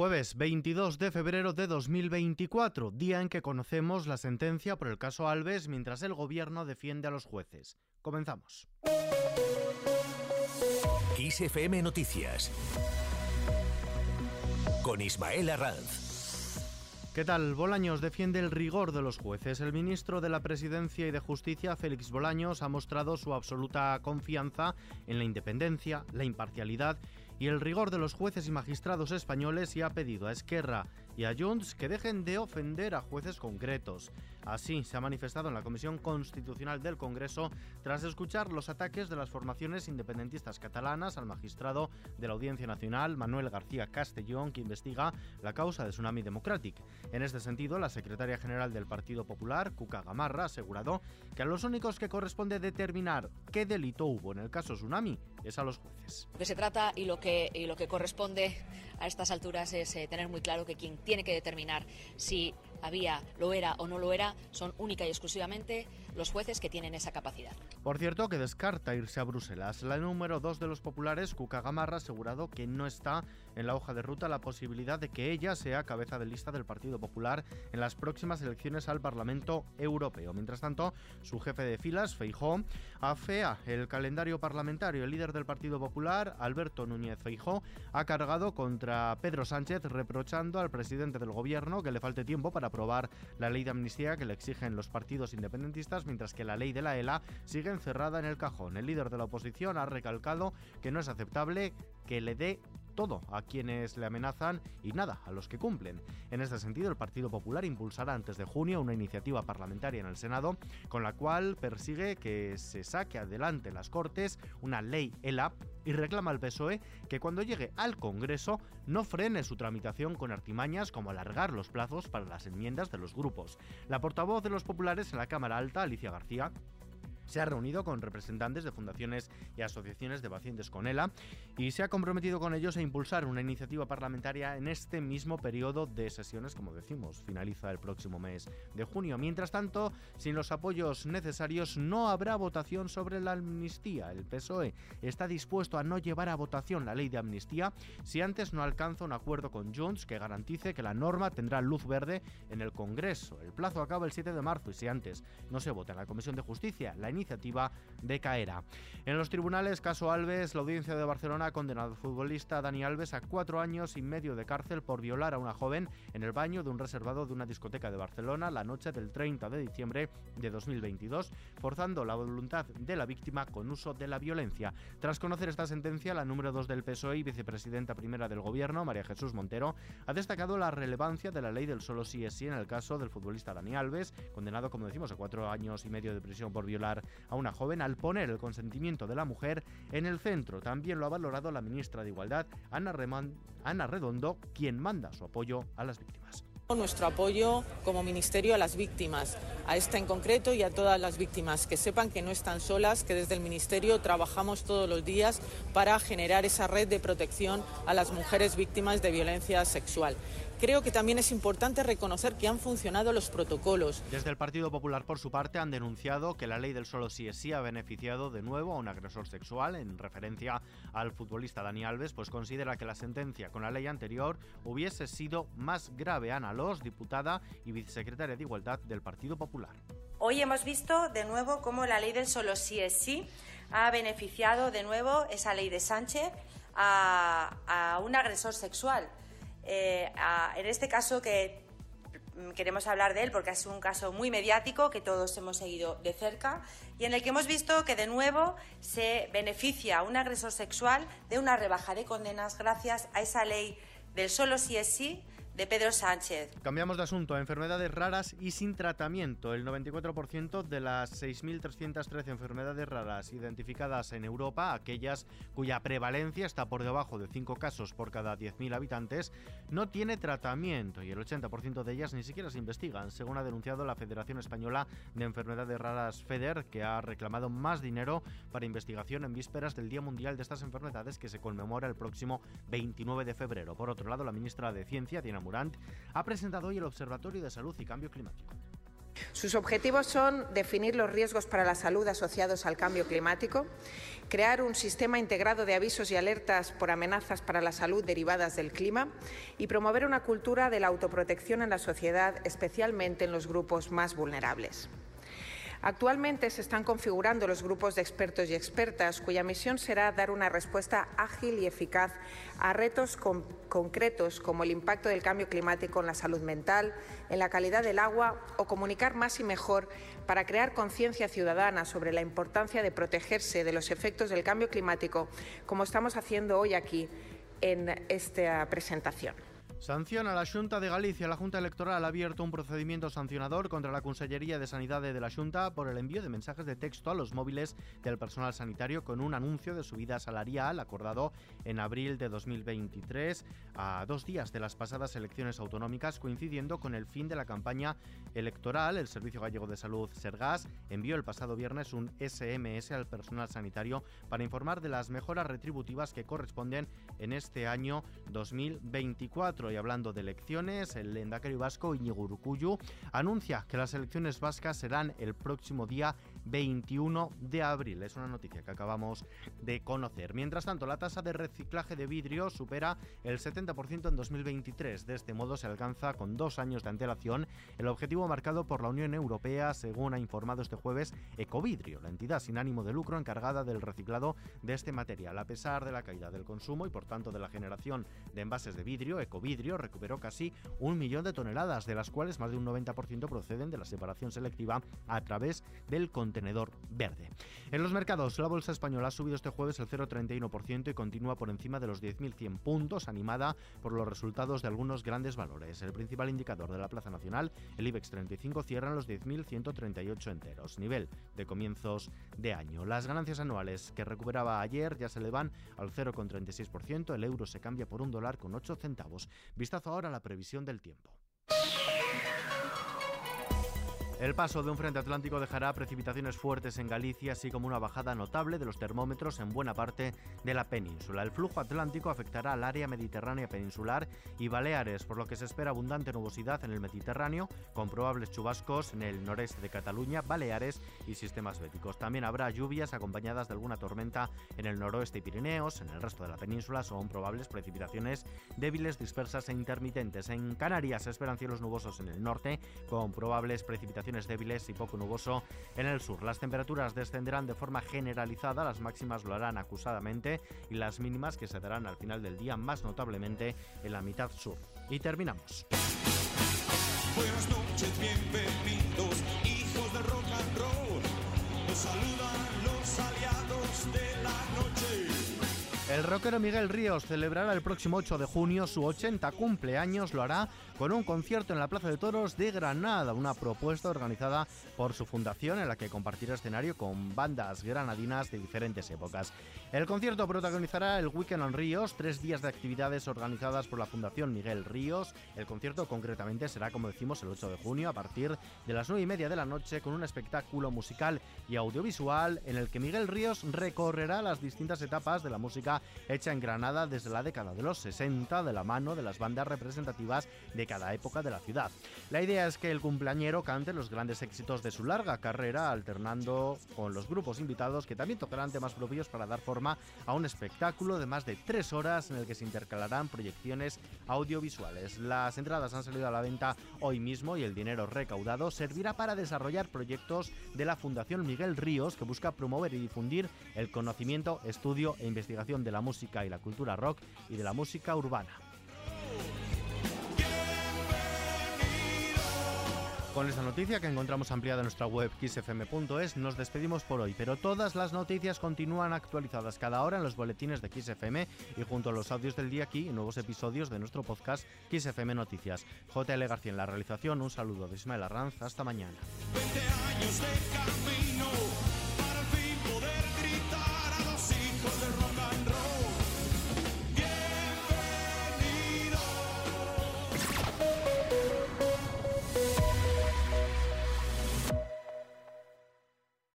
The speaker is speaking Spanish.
Jueves 22 de febrero de 2024, día en que conocemos la sentencia por el caso Alves mientras el gobierno defiende a los jueces. Comenzamos. XFM Noticias con Ismael Arranz. ¿Qué tal? Bolaños defiende el rigor de los jueces. El ministro de la Presidencia y de Justicia, Félix Bolaños, ha mostrado su absoluta confianza en la independencia, la imparcialidad y el rigor de los jueces y magistrados españoles y ha pedido a Esquerra y a Junts que dejen de ofender a jueces concretos. Así se ha manifestado en la Comisión Constitucional del Congreso tras escuchar los ataques de las formaciones independentistas catalanas al magistrado de la Audiencia Nacional, Manuel García Castellón, que investiga la causa de Tsunami Democratic. En este sentido, la secretaria general del Partido Popular, Cuca Gamarra, ha asegurado que a los únicos que corresponde determinar qué delito hubo en el caso Tsunami es a los jueces. Lo que se trata y lo que, y lo que corresponde a estas alturas es eh, tener muy claro que quien tiene que determinar si había, lo era o no lo era, son única y exclusivamente los jueces que tienen esa capacidad. Por cierto, que descarta irse a Bruselas. La número dos de los populares, Cuca Gamarra, ha asegurado que no está en la hoja de ruta la posibilidad de que ella sea cabeza de lista del Partido Popular en las próximas elecciones al Parlamento Europeo. Mientras tanto, su jefe de filas, Feijó, afea el calendario parlamentario. El líder del Partido Popular, Alberto Núñez Feijó, ha cargado contra Pedro Sánchez reprochando al presidente del gobierno que le falte tiempo para aprobar la ley de amnistía que le exigen los partidos independentistas, mientras que la ley de la ELA sigue encerrada en el cajón. El líder de la oposición ha recalcado que no es aceptable que le dé todo a quienes le amenazan y nada a los que cumplen. En este sentido, el Partido Popular impulsará antes de junio una iniciativa parlamentaria en el Senado con la cual persigue que se saque adelante las Cortes una ley ELA y reclama al PSOE que cuando llegue al Congreso no frene su tramitación con artimañas como alargar los plazos para las enmiendas de los grupos. La portavoz de los populares en la Cámara Alta, Alicia García, se ha reunido con representantes de fundaciones y asociaciones de pacientes con ELA y se ha comprometido con ellos a impulsar una iniciativa parlamentaria en este mismo periodo de sesiones, como decimos, finaliza el próximo mes de junio. Mientras tanto, sin los apoyos necesarios no habrá votación sobre la amnistía. El PSOE está dispuesto a no llevar a votación la ley de amnistía si antes no alcanza un acuerdo con Junts que garantice que la norma tendrá luz verde en el Congreso. El plazo acaba el 7 de marzo y si antes no se vota en la Comisión de Justicia, la iniciativa decaerá. En los tribunales, caso Alves, la audiencia de Barcelona ha condenado al futbolista Dani Alves a cuatro años y medio de cárcel por violar a una joven en el baño de un reservado de una discoteca de Barcelona la noche del 30 de diciembre de 2022, forzando la voluntad de la víctima con uso de la violencia. Tras conocer esta sentencia, la número 2 del PSOE y vicepresidenta primera del Gobierno, María Jesús Montero, ha destacado la relevancia de la ley del solo sí es sí en el caso del futbolista Dani Alves, condenado, como decimos, a cuatro años y medio de prisión por violar a una joven al poner el consentimiento de la mujer en el centro. También lo ha valorado la ministra de Igualdad, Ana, Redondo, quien manda su apoyo a las víctimas nuestro apoyo como Ministerio a las víctimas, a esta en concreto y a todas las víctimas, que sepan que no están solas, que desde el Ministerio trabajamos todos los días para generar esa red de protección a las mujeres víctimas de violencia sexual. Creo que también es importante reconocer que han funcionado los protocolos. Desde el Partido Popular, por su parte, han denunciado que la ley del solo sí es sí ha beneficiado de nuevo a un agresor sexual, en referencia al futbolista Dani Alves, pues considera que la sentencia con la ley anterior hubiese sido más grave. Ana Los, diputada y vicesecretaria de Igualdad del Partido Popular. Hoy hemos visto de nuevo cómo la ley del solo sí es sí ha beneficiado de nuevo esa ley de Sánchez a, a un agresor sexual. Eh, en este caso que queremos hablar de él porque es un caso muy mediático que todos hemos seguido de cerca y en el que hemos visto que de nuevo se beneficia a un agresor sexual de una rebaja de condenas gracias a esa ley del solo sí es sí de Pedro Sánchez. Cambiamos de asunto. Enfermedades raras y sin tratamiento. El 94% de las 6.313 enfermedades raras identificadas en Europa, aquellas cuya prevalencia está por debajo de 5 casos por cada 10.000 habitantes, no tiene tratamiento y el 80% de ellas ni siquiera se investigan, según ha denunciado la Federación Española de Enfermedades Raras FEDER, que ha reclamado más dinero para investigación en vísperas del Día Mundial de estas enfermedades que se conmemora el próximo 29 de febrero. Por otro lado, la ministra de Ciencia, Diana Murant, ha presentado hoy el Observatorio de Salud y Cambio Climático. Sus objetivos son definir los riesgos para la salud asociados al cambio climático, crear un sistema integrado de avisos y alertas por amenazas para la salud derivadas del clima y promover una cultura de la autoprotección en la sociedad, especialmente en los grupos más vulnerables. Actualmente se están configurando los grupos de expertos y expertas cuya misión será dar una respuesta ágil y eficaz a retos concretos como el impacto del cambio climático en la salud mental, en la calidad del agua o comunicar más y mejor para crear conciencia ciudadana sobre la importancia de protegerse de los efectos del cambio climático, como estamos haciendo hoy aquí en esta presentación. Sanciona la Junta de Galicia. La Junta Electoral ha abierto un procedimiento sancionador contra la Consellería de Sanidad de la Junta por el envío de mensajes de texto a los móviles del personal sanitario con un anuncio de subida salarial acordado en abril de 2023, a dos días de las pasadas elecciones autonómicas, coincidiendo con el fin de la campaña electoral. El Servicio Gallego de Salud, Sergas, envió el pasado viernes un SMS al personal sanitario para informar de las mejoras retributivas que corresponden en este año 2024 y hablando de elecciones, el Endacari vasco Iñigo Urcuyu anuncia que las elecciones vascas serán el próximo día 21 de abril. Es una noticia que acabamos de conocer. Mientras tanto, la tasa de reciclaje de vidrio supera el 70% en 2023. De este modo se alcanza con dos años de antelación el objetivo marcado por la Unión Europea, según ha informado este jueves Ecovidrio, la entidad sin ánimo de lucro encargada del reciclado de este material. A pesar de la caída del consumo y por tanto de la generación de envases de vidrio, Ecovidrio recuperó casi un millón de toneladas, de las cuales más de un 90% proceden de la separación selectiva a través del contenedor verde. En los mercados, la bolsa española ha subido este jueves el 0,31% y continúa por encima de los 10.100 puntos, animada por los resultados de algunos grandes valores. El principal indicador de la Plaza Nacional, el IBEX 35, cierra en los 10.138 enteros, nivel de comienzos de año. Las ganancias anuales que recuperaba ayer ya se elevan al 0,36%, el euro se cambia por un dólar con 8 centavos. Vistazo ahora a la previsión del tiempo. El paso de un frente atlántico dejará precipitaciones fuertes en Galicia, así como una bajada notable de los termómetros en buena parte de la península. El flujo atlántico afectará al área mediterránea peninsular y Baleares, por lo que se espera abundante nubosidad en el Mediterráneo, con probables chubascos en el noreste de Cataluña, Baleares y sistemas béticos. También habrá lluvias acompañadas de alguna tormenta en el noroeste y Pirineos. En el resto de la península son probables precipitaciones débiles, dispersas e intermitentes. En Canarias se esperan cielos nubosos en el norte, con probables precipitaciones débiles y poco nuboso en el sur. Las temperaturas descenderán de forma generalizada, las máximas lo harán acusadamente y las mínimas que se darán al final del día más notablemente en la mitad sur. Y terminamos. El rockero Miguel Ríos celebrará el próximo 8 de junio su 80 cumpleaños, lo hará con un concierto en la Plaza de Toros de Granada, una propuesta organizada por su fundación en la que compartirá escenario con bandas granadinas de diferentes épocas. El concierto protagonizará el Weekend on Ríos, tres días de actividades organizadas por la Fundación Miguel Ríos. El concierto concretamente será, como decimos, el 8 de junio a partir de las 9 y media de la noche con un espectáculo musical y audiovisual en el que Miguel Ríos recorrerá las distintas etapas de la música hecha en Granada desde la década de los 60 de la mano de las bandas representativas de cada época de la ciudad. La idea es que el cumpleañero cante los grandes éxitos de su larga carrera, alternando con los grupos invitados que también tocarán temas propios para dar forma a un espectáculo de más de tres horas en el que se intercalarán proyecciones audiovisuales. Las entradas han salido a la venta hoy mismo y el dinero recaudado servirá para desarrollar proyectos de la Fundación Miguel Ríos que busca promover y difundir el conocimiento, estudio e investigación de la música y la cultura rock y de la música urbana. Con esta noticia que encontramos ampliada en nuestra web xfm.es nos despedimos por hoy, pero todas las noticias continúan actualizadas cada hora en los boletines de XFM y junto a los audios del día aquí nuevos episodios de nuestro podcast XFM Noticias. JL García en la realización, un saludo de Ismael Arranz, hasta mañana. 20 años de camino para fin poder